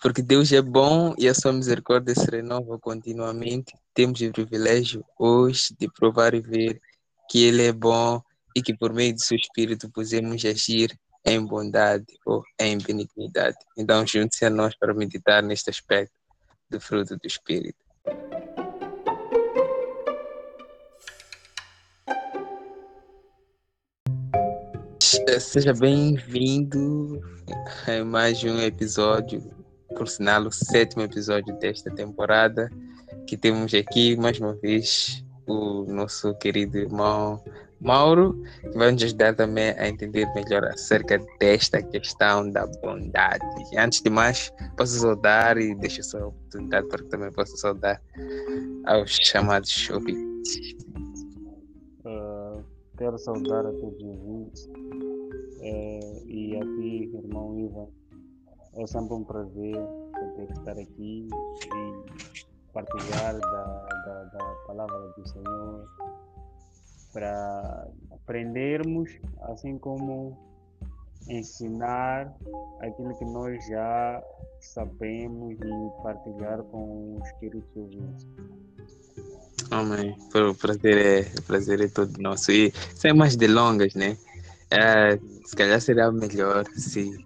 Porque Deus é bom e a sua misericórdia se renova continuamente. Temos o privilégio hoje de provar e ver que Ele é bom e que por meio do seu Espírito podemos agir em bondade ou em benignidade. Então, junte-se a nós para meditar neste aspecto do fruto do Espírito. Seja bem-vindo a mais um episódio por sinal, o sétimo episódio desta temporada, que temos aqui mais uma vez o nosso querido irmão Mauro, que vai nos ajudar também a entender melhor acerca desta questão da bondade. Antes de mais, posso saudar e deixo essa oportunidade para que também possa saudar aos chamados ouvintes. Quero saudar a todos os ouvintes uh, e a ti, irmão Ivan é sempre um prazer poder estar aqui e partilhar da, da, da palavra do Senhor para aprendermos, assim como ensinar aquilo que nós já sabemos e partilhar com os queridos ouvintes. Amém. O prazer é, o prazer é todo nosso. E sem mais delongas, né? É, se calhar será melhor se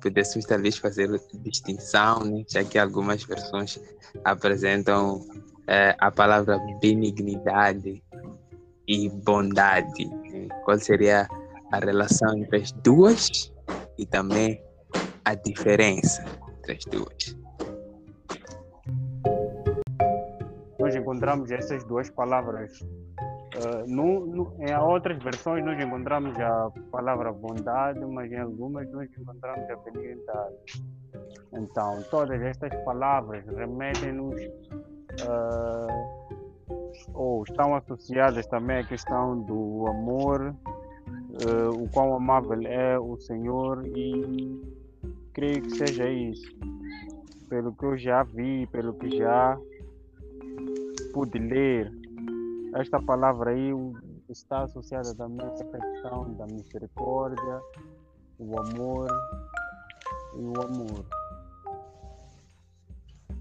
pudéssemos talvez fazer distinção, né? já que algumas versões apresentam é, a palavra benignidade e bondade. Né? Qual seria a relação entre as duas e também a diferença entre as duas? Encontramos essas duas palavras Uh, no, no, em outras versões nós encontramos a palavra bondade, mas em algumas nós encontramos a benignidade. Então, todas estas palavras remetem-nos uh, ou estão associadas também à questão do amor, uh, o quão amável é o Senhor e creio que seja isso. Pelo que eu já vi, pelo que já pude ler, esta palavra aí está associada também à questão da misericórdia, o amor e o amor.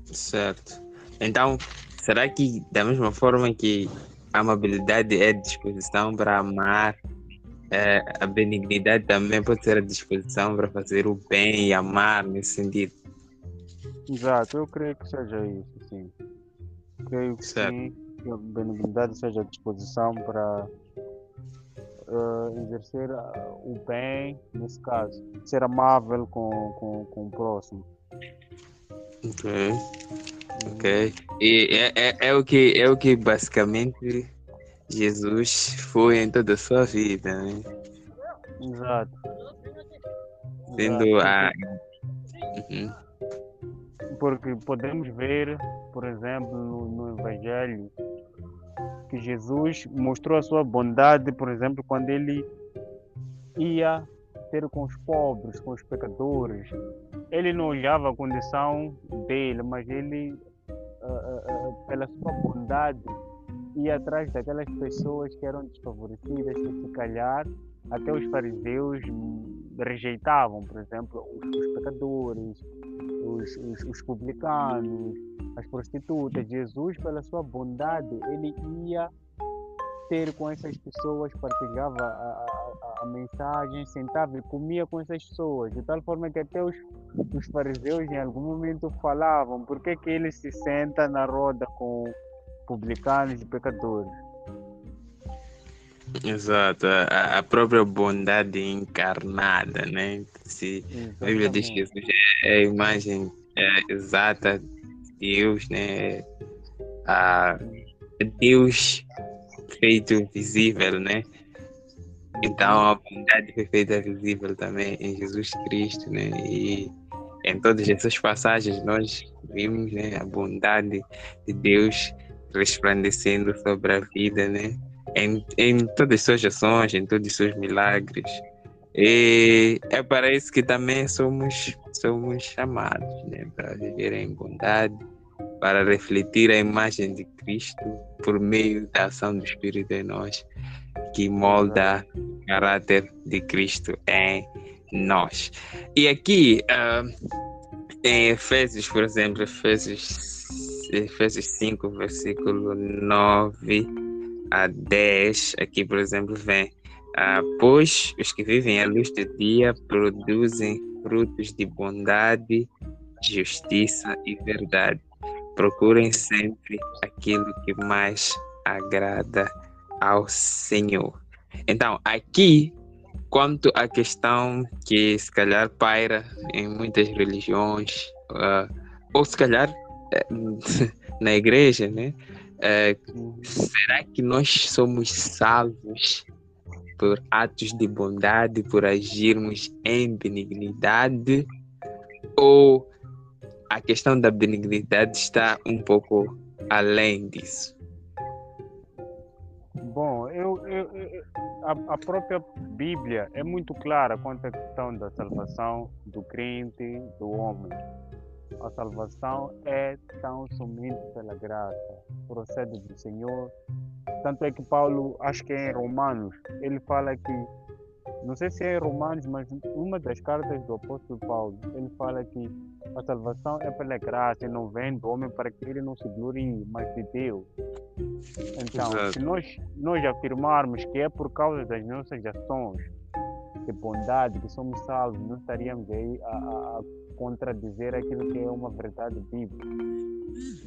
Certo. Então, será que da mesma forma que a amabilidade é disposição para amar, é, a benignidade também pode ser a disposição para fazer o bem e amar nesse sentido? Exato, eu creio que seja isso, sim. Creio que certo. que a benignidade seja à disposição para uh, exercer uh, o bem, nesse caso, ser amável com, com, com o próximo. Ok, ok. E é, é, é, o que, é o que basicamente Jesus foi em toda a sua vida, né? Exato. Sendo Exato. a. Uhum. Porque podemos ver, por exemplo, no, no Evangelho, que Jesus mostrou a sua bondade, por exemplo, quando ele ia ter com os pobres, com os pecadores. Ele não olhava a condição dele, mas ele, uh, uh, uh, pela sua bondade, ia atrás daquelas pessoas que eram desfavorecidas, que se calhar até os fariseus rejeitavam, por exemplo, os pecadores, os, os, os, publicanos, as prostitutas. Jesus, pela sua bondade, ele ia ter com essas pessoas, partilhava a, a, a mensagem, sentava e comia com essas pessoas, de tal forma que até os, os fariseus em algum momento falavam por que, que ele se senta na roda com publicanos e pecadores. Exato, a, a, própria bondade encarnada, né? Se a Bíblia diz que Jesus é a imagem é, exata de Deus, né? A Deus feito visível, né? Então a bondade foi feita visível também em Jesus Cristo, né? E em todas essas passagens nós vimos né, a bondade de Deus resplandecendo sobre a vida, né? Em, em todas as suas ações, em todos os seus milagres. E é para isso que também somos, somos chamados, né? Para viver em bondade, para refletir a imagem de Cristo por meio da ação do Espírito em nós, que molda o caráter de Cristo em nós. E aqui, uh, em Efésios, por exemplo, Efésios, Efésios 5, versículo 9 a 10, aqui, por exemplo, vem. Uh, pois os que vivem à luz do dia produzem frutos de bondade, justiça e verdade. Procurem sempre aquilo que mais agrada ao Senhor. Então, aqui, quanto à questão que se calhar paira em muitas religiões, uh, ou se calhar uh, na igreja, né? Uh, será que nós somos salvos por atos de bondade, por agirmos em benignidade? Ou a questão da benignidade está um pouco além disso? Bom, eu, eu, eu a, a, própria Bíblia é muito clara quanto à questão da salvação do crente, do homem. A salvação é tão somente pela graça, procede do Senhor. Tanto é que Paulo, acho que é em Romanos, ele fala que não sei se é em Romanos, mas uma das cartas do apóstolo Paulo, ele fala que a salvação é pela graça e não vem do homem para que ele não se glorie, mas de Deus. Então, Exato. se nós, nós afirmarmos que é por causa das nossas ações de bondade que somos salvos, não estaríamos aí a, a contradizer aquilo que é uma verdade bíblica.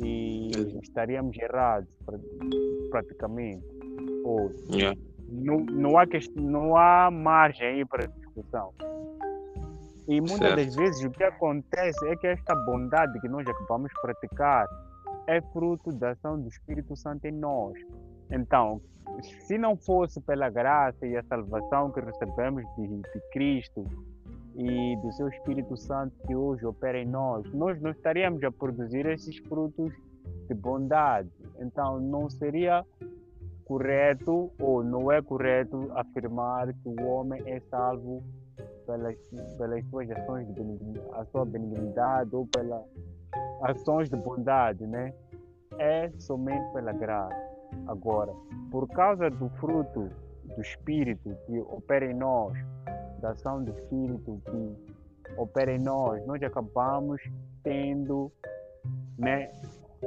E estaríamos errados, praticamente. Ou yeah não, não, há, não há margem aí para discussão. E muitas certo. das vezes o que acontece é que esta bondade que nós acabamos de praticar é fruto da ação do Espírito Santo em nós. Então, se não fosse pela graça e a salvação que recebemos de, de Cristo e do seu Espírito Santo que hoje opera em nós, nós não estaríamos a produzir esses frutos de bondade. Então, não seria correto ou não é correto afirmar que o homem é salvo pelas, pelas suas ações de a sua benignidade ou pelas ações de bondade, né? É somente pela graça. Agora, por causa do fruto do Espírito que opera em nós, ação do Espírito que opera em nós, nós acabamos tendo né,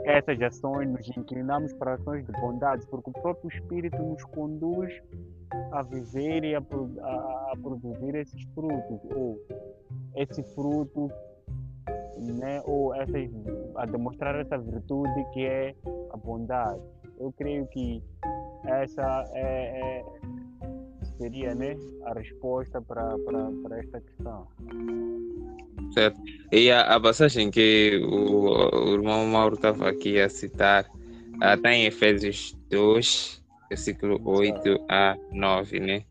essas ações, nos inclinamos para ações de bondade, porque o próprio Espírito nos conduz a viver e a, a, a produzir esses frutos, ou esse fruto, né, ou essas, a demonstrar essa virtude que é a bondade. Eu creio que essa é, é seria né, a resposta para esta questão. Certo. E a, a passagem que o, o irmão Mauro estava aqui a citar está em Efésios 2, versículo 8 a 9, né?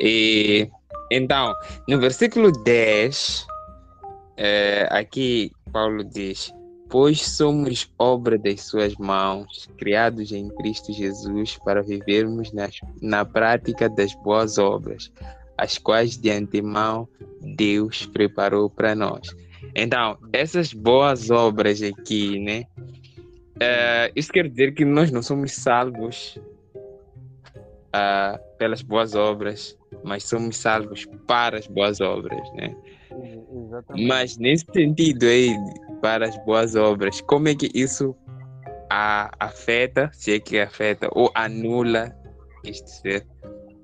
E então, no versículo 10, é, aqui Paulo diz: Pois somos obra das suas mãos, criados em Cristo Jesus para vivermos nas, na prática das boas obras, as quais de antemão Deus preparou para nós. Então, essas boas obras aqui, né? Uh, isso quer dizer que nós não somos salvos uh, pelas boas obras, mas somos salvos para as boas obras, né? Exatamente. Mas nesse sentido aí, para as boas obras, como é que isso a, afeta, se é que afeta, ou anula este ser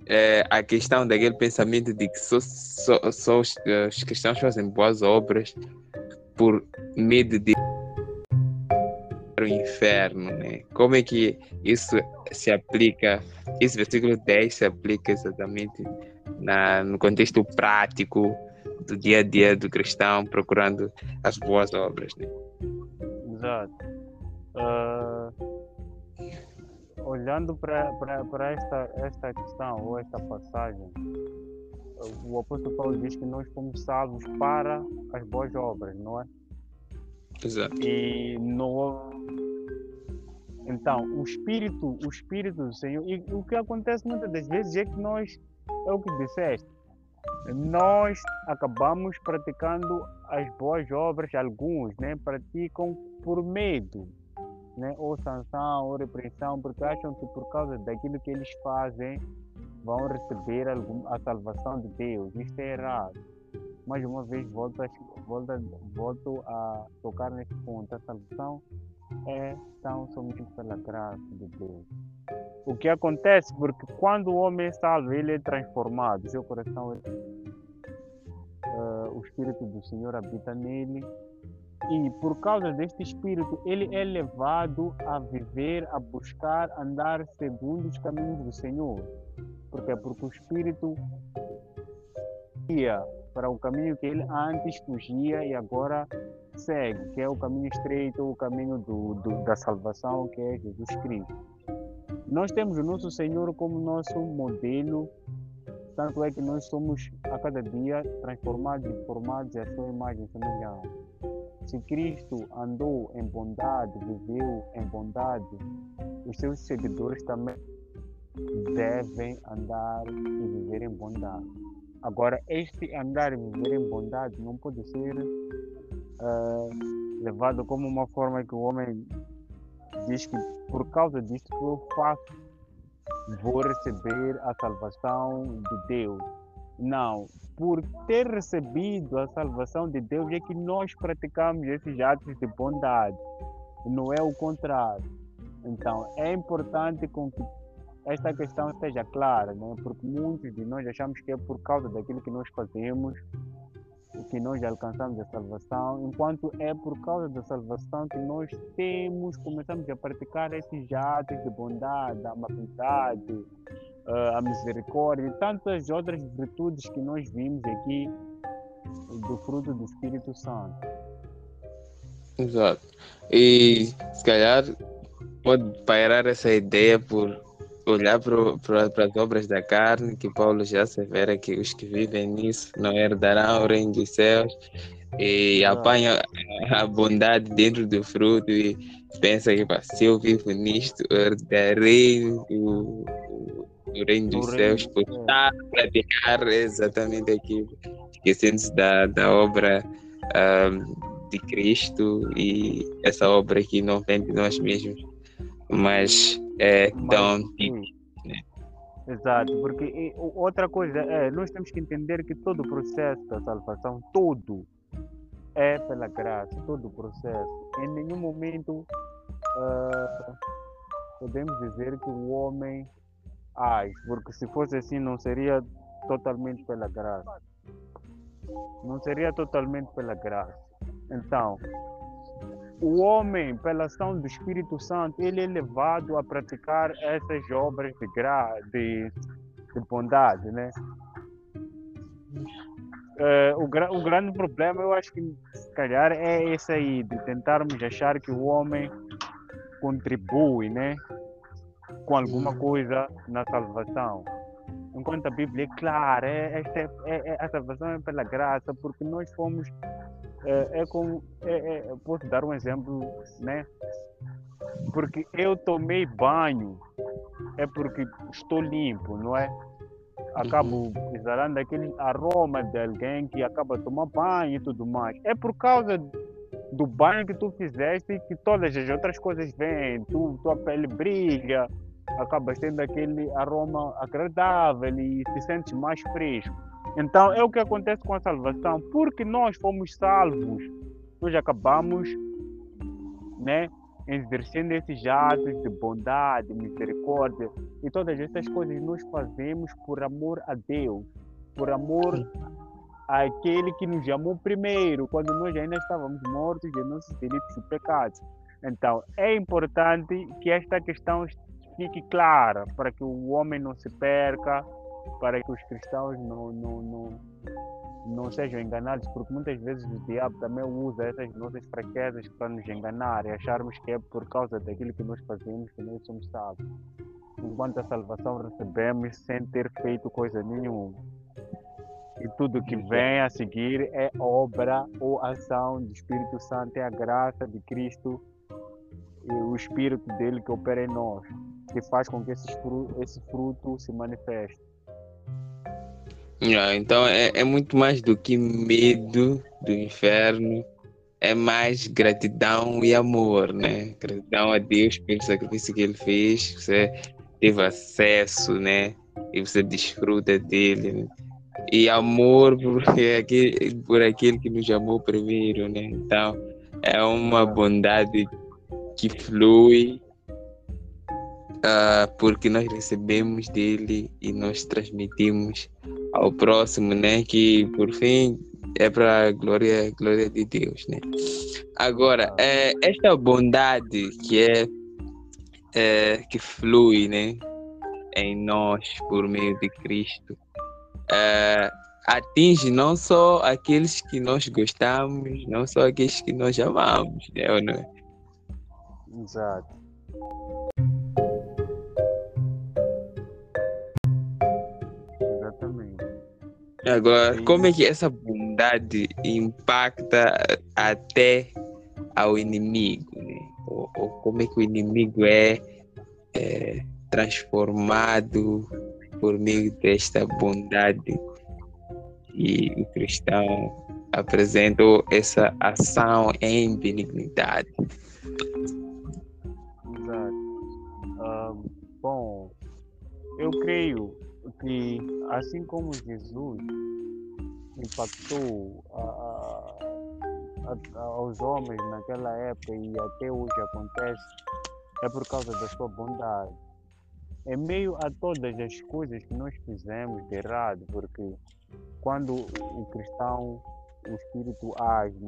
é, a questão daquele pensamento de que só, só, só os, os cristãos fazem boas obras por medo de o inferno, né? Como é que isso se aplica? Esse versículo 10 se aplica exatamente na, no contexto prático do dia a dia do cristão procurando as boas obras, né? Exato. Uh olhando para esta, esta questão ou esta passagem, o apóstolo Paulo diz que nós fomos salvos para as boas obras, não é? Exato. E no, então, o Espírito, o Espírito do Senhor, e o que acontece muitas das vezes é que nós, é o que disseste, nós acabamos praticando as boas obras, alguns né, praticam por medo né? ou sanção, ou repressão, porque acham que por causa daquilo que eles fazem vão receber algum, a salvação de Deus. Isto é errado. Mais uma vez, volto a, volto, volto a tocar nesse ponto. A salvação é tão somente pela graça de Deus. O que acontece, porque quando o homem é salvo, ele é transformado, seu coração é. Uh, o Espírito do Senhor habita nele e por causa deste espírito, ele é levado a viver, a buscar, andar segundo os caminhos do Senhor. Porque porque o espírito ia para o caminho que ele antes fugia e agora segue, que é o caminho estreito, o caminho do, do, da salvação, que é Jesus Cristo. Nós temos o nosso Senhor como nosso modelo, tanto é que nós somos a cada dia transformados e formados à sua imagem e semelhança. Se Cristo andou em bondade, viveu em bondade, os seus seguidores também devem andar e viver em bondade. Agora, este andar e viver em bondade não pode ser uh, levado como uma forma que o homem diz que por causa disso que eu faço, vou receber a salvação de Deus. Não, por ter recebido a salvação de Deus é que nós praticamos esses atos de bondade, não é o contrário. Então, é importante com que esta questão esteja clara, né? porque muitos de nós achamos que é por causa daquilo que nós fazemos que nós alcançamos a salvação, enquanto é por causa da salvação que nós temos, começamos a praticar esses atos de bondade, amabilidade, uh, a misericórdia e tantas outras virtudes que nós vimos aqui do fruto do Espírito Santo. Exato. E se calhar pode pairar essa ideia por olhar para as obras da carne, que Paulo já assevera que os que vivem nisso não herdarão o reino dos céus, e apanha a bondade dentro do fruto e pensa que se eu vivo nisto, herdarei o, do reino dos céus por estar a praticar exatamente aquilo, esquecendo-se da, da obra um, de Cristo e essa obra que não vem de nós mesmos, mas é tão né? Exato, porque outra coisa é, nós temos que entender que todo o processo da salvação, todo, é pela graça, todo o processo. Em nenhum momento uh, podemos dizer que o homem Ai, porque se fosse assim não seria totalmente pela graça. Não seria totalmente pela graça. Então, o homem, pela ação do Espírito Santo, ele é levado a praticar essas obras de, gra de, de bondade, né? É, o, o grande problema, eu acho que, se calhar, é esse aí, de tentarmos achar que o homem contribui, né? com alguma coisa na salvação. Enquanto a Bíblia é clara, é, é, é, a salvação é pela graça, porque nós fomos. É, é como. É, é, posso dar um exemplo, né? Porque eu tomei banho, é porque estou limpo, não é? Acabo exalando aquele aroma de alguém que acaba de tomar banho e tudo mais. É por causa do banho que tu fizeste que todas as outras coisas vêm, tu, tua pele brilha, acabas tendo aquele aroma agradável e te sentes mais fresco. Então é o que acontece com a salvação, porque nós fomos salvos, nós acabamos, né, exercendo esses atos de bondade, misericórdia e todas essas coisas nós fazemos por amor a Deus, por amor àquele que nos amou primeiro, quando nós ainda estávamos mortos de nossos delitos e pecados. Então, é importante que esta questão fique clara, para que o homem não se perca, para que os cristãos não, não, não, não sejam enganados, porque muitas vezes o diabo também usa essas nossas fraquezas para nos enganar e acharmos que é por causa daquilo que nós fazemos que nós somos salvos. Enquanto a salvação recebemos sem ter feito coisa nenhuma. E tudo que vem a seguir é obra ou ação do Espírito Santo, é a graça de Cristo e o Espírito dele que opera em nós que faz com que esse fruto, esse fruto se manifeste. Ah, então é, é muito mais do que medo do inferno, é mais gratidão e amor, né? Gratidão a Deus pelo sacrifício que ele fez, você teve acesso, né? E você desfruta dele. Né? E amor por, aquele, por aquele que nos amou primeiro, né? Então, é uma bondade que flui uh, porque nós recebemos dele e nós transmitimos ao próximo, né? Que por fim é para glória, glória de Deus, né? Agora, é, esta bondade que é, é, que flui, né? Em nós por meio de Cristo, é, atinge não só aqueles que nós gostamos, não só aqueles que nós amamos, né? Ou não é? Exato. Agora, como é que essa bondade impacta até ao inimigo? Né? Ou, ou como é que o inimigo é, é transformado por meio desta bondade e o cristão apresenta essa ação em benignidade. bom, eu creio que assim como Jesus impactou a, a, a, aos homens naquela época e até hoje acontece, é por causa da sua bondade. Em meio a todas as coisas que nós fizemos de errado, porque quando o cristão, o espírito age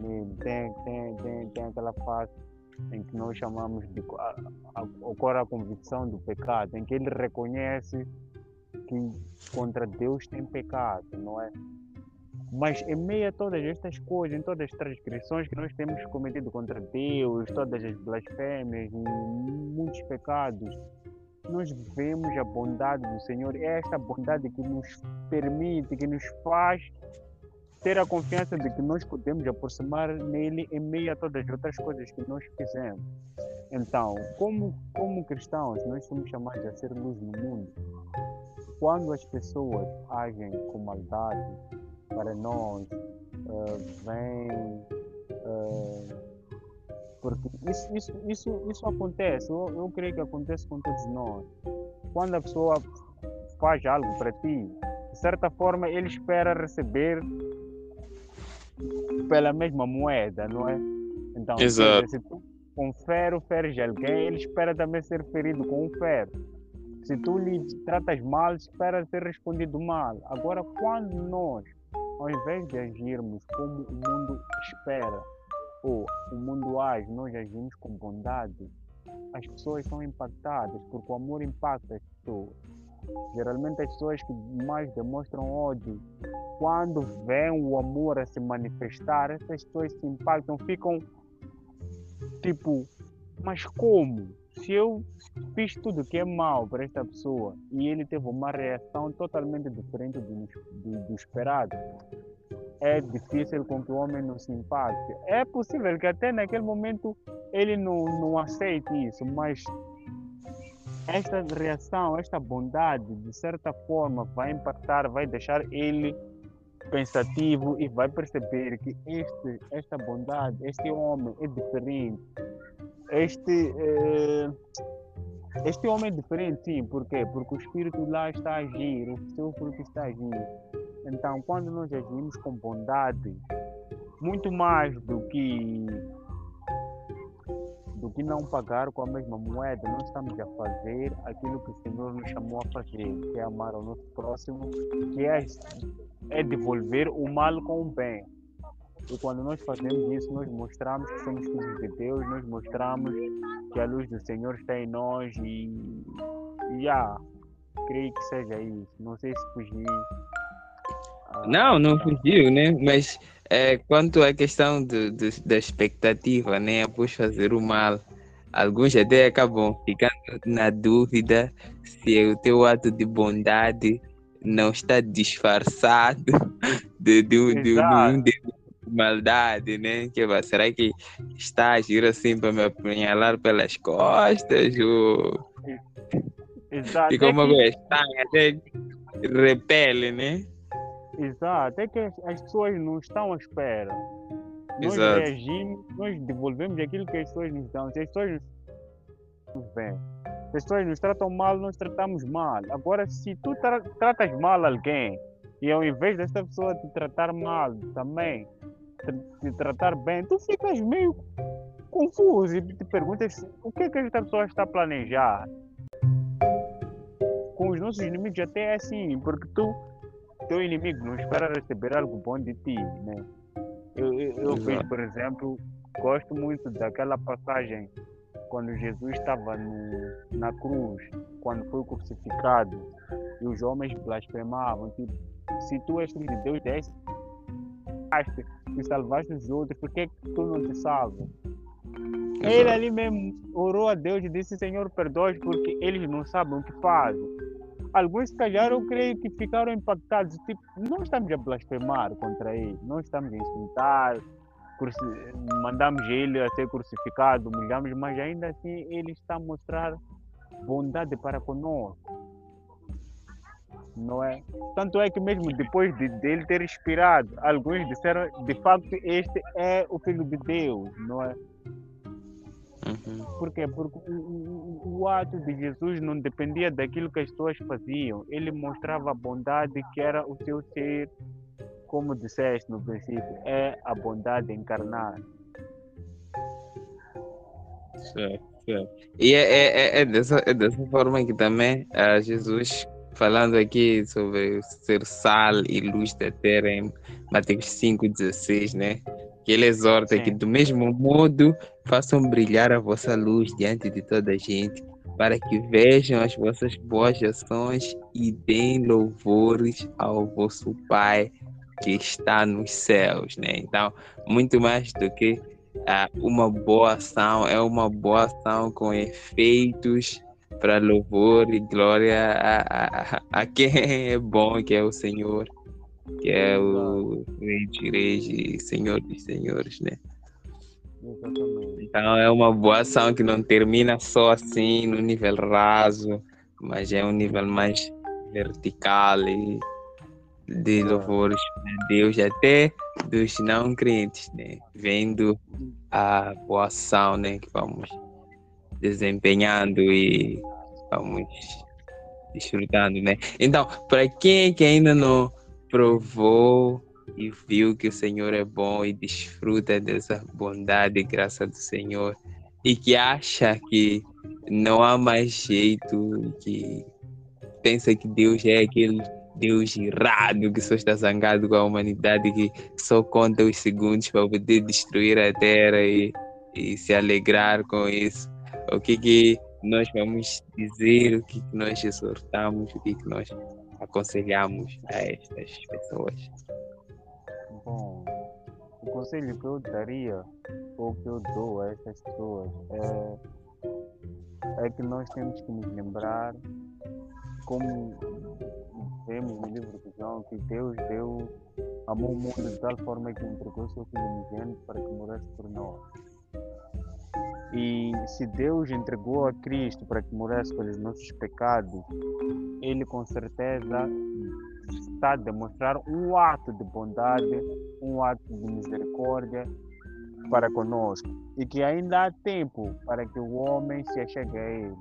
tem, tem, tem, tem aquela fase em que nós chamamos de ocorre a convicção do pecado, em que ele reconhece que contra Deus tem pecado, não é? Mas em meio a todas estas coisas, em todas as transgressões que nós temos cometido contra Deus, todas as blasfêmias muitos pecados, nós vemos a bondade do Senhor. É esta bondade que nos permite, que nos faz ter a confiança de que nós podemos aproximar nele em meio a todas as outras coisas que nós fizemos. Então, como, como cristãos, nós somos chamados a ser luz no mundo. Quando as pessoas agem com maldade para nós, uh, vêm. Uh, porque isso, isso, isso, isso acontece, eu, eu creio que acontece com todos nós. Quando a pessoa faz algo para ti, de certa forma ele espera receber pela mesma moeda, não é? Então, Exato. se tu com ferro feres alguém, ele espera também ser ferido com um ferro. Se tu lhe tratas mal, espera ser respondido mal. Agora, quando nós, ao invés de agirmos como o mundo espera, ou o mundo age, nós agimos com bondade, as pessoas são impactadas, porque o amor impacta as pessoas. Geralmente as pessoas que mais demonstram ódio, quando vêem o amor a se manifestar, essas pessoas se impactam, ficam tipo, mas como? Se eu fiz tudo que é mal para esta pessoa e ele teve uma reação totalmente diferente do, do, do esperado, é difícil com que o homem não se impacte. É possível que até naquele momento ele não, não aceite isso, mas esta reação, esta bondade, de certa forma, vai impactar, vai deixar ele pensativo e vai perceber que este, esta bondade, este homem é diferente. Este, eh, este homem é diferente, sim, por quê? Porque o espírito lá está a agir, o seu fruto está a agir. Então, quando nós agimos com bondade, muito mais do que do que não pagar com a mesma moeda, nós estamos a fazer aquilo que o Senhor nos chamou a fazer, que é amar o nosso próximo, que é, é devolver o mal com o bem. E quando nós fazemos isso, nós mostramos que somos filhos de Deus, nós mostramos que a luz do Senhor está em nós e, e ah, creio que seja isso. Não sei se fugi. Ah, não, não fugiu, né? Mas é, quanto à questão de, de, da expectativa, né, após fazer o mal, alguns até acabam ficando na dúvida se o teu ato de bondade não está disfarçado de, de, de, de um de maldade, né? Que, será que está a agir assim para me apunhalar pelas costas? Ou... Exato. E como é que... está, até repele, né? Exato, é que as pessoas não estão à espera. nós Exato. reagimos, nós devolvemos aquilo que as pessoas nos dão. Se as pessoas nos veem, se as pessoas nos tratam mal, nós tratamos mal. Agora, se tu tra tratas mal alguém e ao invés dessa pessoa te tratar mal também, te tratar bem, tu ficas meio confuso e te perguntas o que é que esta pessoa está a planejar. Com os nossos inimigos até é assim, porque tu, teu inimigo não espera receber algo bom de ti, né? Eu, eu, eu vejo, por exemplo, gosto muito daquela passagem quando Jesus estava no, na cruz, quando foi crucificado, e os homens blasfemavam, tipo, se tu és filho de Deus, desce e salvaste os outros, por que tu não te salvas? Ele ali mesmo orou a Deus e disse: Senhor, perdoe, porque eles não sabem o que fazem. Alguns, se calhar, eu creio que ficaram impactados. Tipo, não estamos a blasfemar contra ele, não estamos a insultar, mandamos ele a ser crucificado, humilhamos, mas ainda assim ele está a mostrar bondade para conosco. Não é? Tanto é que mesmo depois de, de ele ter expirado, alguns disseram, de facto, este é o Filho de Deus, não é? Uhum. Por quê? Porque o, o, ato de Jesus não dependia daquilo que as pessoas faziam. Ele mostrava a bondade que era o seu ser, como disseste no princípio, é a bondade encarnada. Certo, certo. E é, é, é, é, dessa, é dessa forma que também uh, Jesus, falando aqui sobre ser sal e luz da terra em Mateus 5,16, né? Que ele exorta Sim. que do mesmo modo façam brilhar a vossa luz diante de toda a gente, para que vejam as vossas boas ações e deem louvores ao vosso Pai que está nos céus, né? Então, muito mais do que uh, uma boa ação, é uma boa ação com efeitos para louvor e glória a, a, a quem é bom, que é o Senhor que é o Rei de Reis e Senhor dos Senhores, né? Exatamente. Então é uma boa ação que não termina só assim no nível raso, mas é um nível mais vertical e de louvores a Deus até dos não crentes, né? Vendo a boa ação, né? Que vamos desempenhando e vamos desfrutando, né? Então, para quem que ainda não provou e viu que o Senhor é bom e desfruta dessa bondade e graça do Senhor e que acha que não há mais jeito, que pensa que Deus é aquele Deus irado que só está zangado com a humanidade, que só conta os segundos para poder destruir a terra e, e se alegrar com isso. O que, que nós vamos dizer, o que, que nós exortamos, o que, que nós aconselhamos a estas pessoas? Bom, o conselho que eu daria, ou que eu dou a estas pessoas, é, é que nós temos que nos lembrar, como vemos no livro de João, que Deus deu, amou o mundo de tal forma que entregou seu Filho unigênito para que morresse por nós. E se Deus entregou a Cristo para que morresse pelos nossos pecados, Ele com certeza está a demonstrar um ato de bondade, um ato de misericórdia para conosco. E que ainda há tempo para que o homem se achegue a Ele.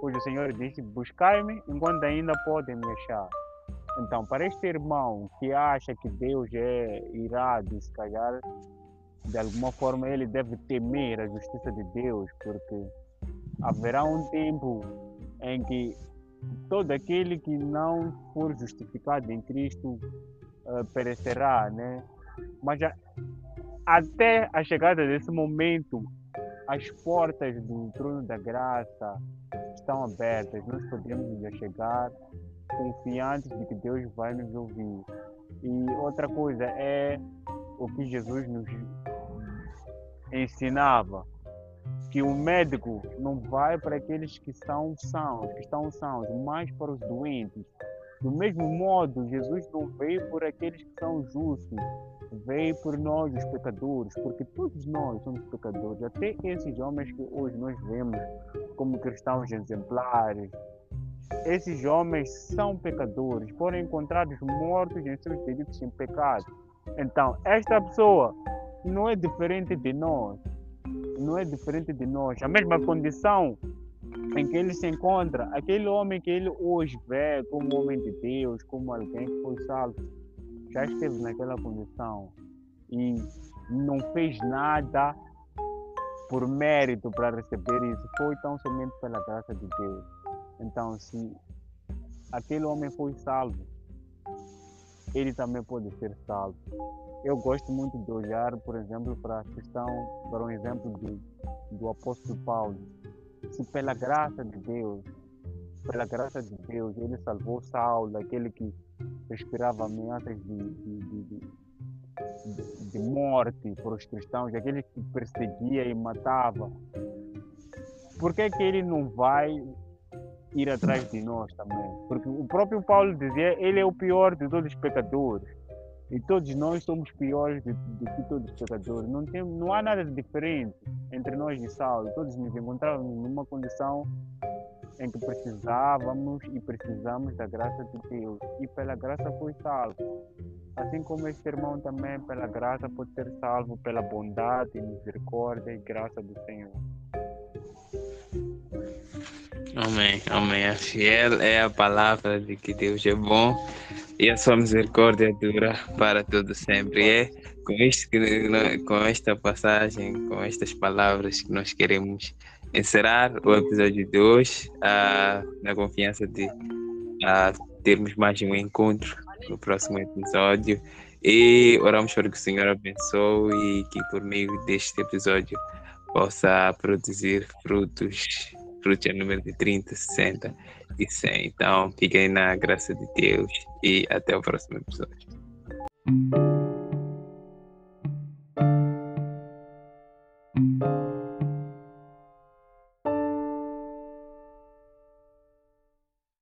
Pois o Senhor disse: Buscai-me enquanto ainda podem me achar. Então, para este irmão que acha que Deus é irado, se calhar de alguma forma ele deve temer a justiça de Deus, porque haverá um tempo em que todo aquele que não for justificado em Cristo uh, perecerá, né? Mas a, até a chegada desse momento, as portas do trono da graça estão abertas. Nós podemos chegar confiantes de que Deus vai nos ouvir. E outra coisa é o que Jesus nos ensinava que o médico não vai para aqueles que são sãos, que estão sãos, mas para os doentes. Do mesmo modo, Jesus não veio por aqueles que são justos, veio por nós, os pecadores, porque todos nós somos pecadores. Até esses homens que hoje nós vemos como cristãos exemplares, esses homens são pecadores, foram encontrados mortos em seus delitos em pecado. Então, esta pessoa não é diferente de nós. Não é diferente de nós. A mesma condição em que ele se encontra, aquele homem que ele hoje vê como homem de Deus, como alguém que foi salvo, já esteve naquela condição e não fez nada por mérito para receber isso, foi tão somente pela graça de Deus. Então, se aquele homem foi salvo, ele também pode ser salvo. Eu gosto muito de olhar, por exemplo, para a questão, para um exemplo do, do apóstolo Paulo. Se pela graça de Deus, pela graça de Deus, ele salvou Saulo, aquele que respirava ameaças de, de, de, de, morte para os cristãos, aquele que perseguia e matava. Por que, que ele não vai ir atrás de nós também. Porque o próprio Paulo dizia, ele é o pior de todos os pecadores. E todos nós somos piores do, que todos os pecadores. Não, tem, não há nada de diferente entre nós e Saulo. Todos nos encontrávamos numa condição em que precisávamos e precisamos da graça de Deus. E pela graça foi salvo. Assim como este irmão também, pela graça, pode ser salvo pela bondade, misericórdia e graça do Senhor. Amém, amém. A fiel é a palavra de que Deus é bom e a sua misericórdia dura para todo sempre. É com, este, com esta passagem, com estas palavras que nós queremos encerrar o episódio de hoje, uh, na confiança de uh, termos mais um encontro no próximo episódio. E oramos para que o Senhor abençoe e que por meio deste episódio possa produzir frutos frutos número de 30, 60 e 100. Então, fiquem na graça de Deus e até o próximo episódio.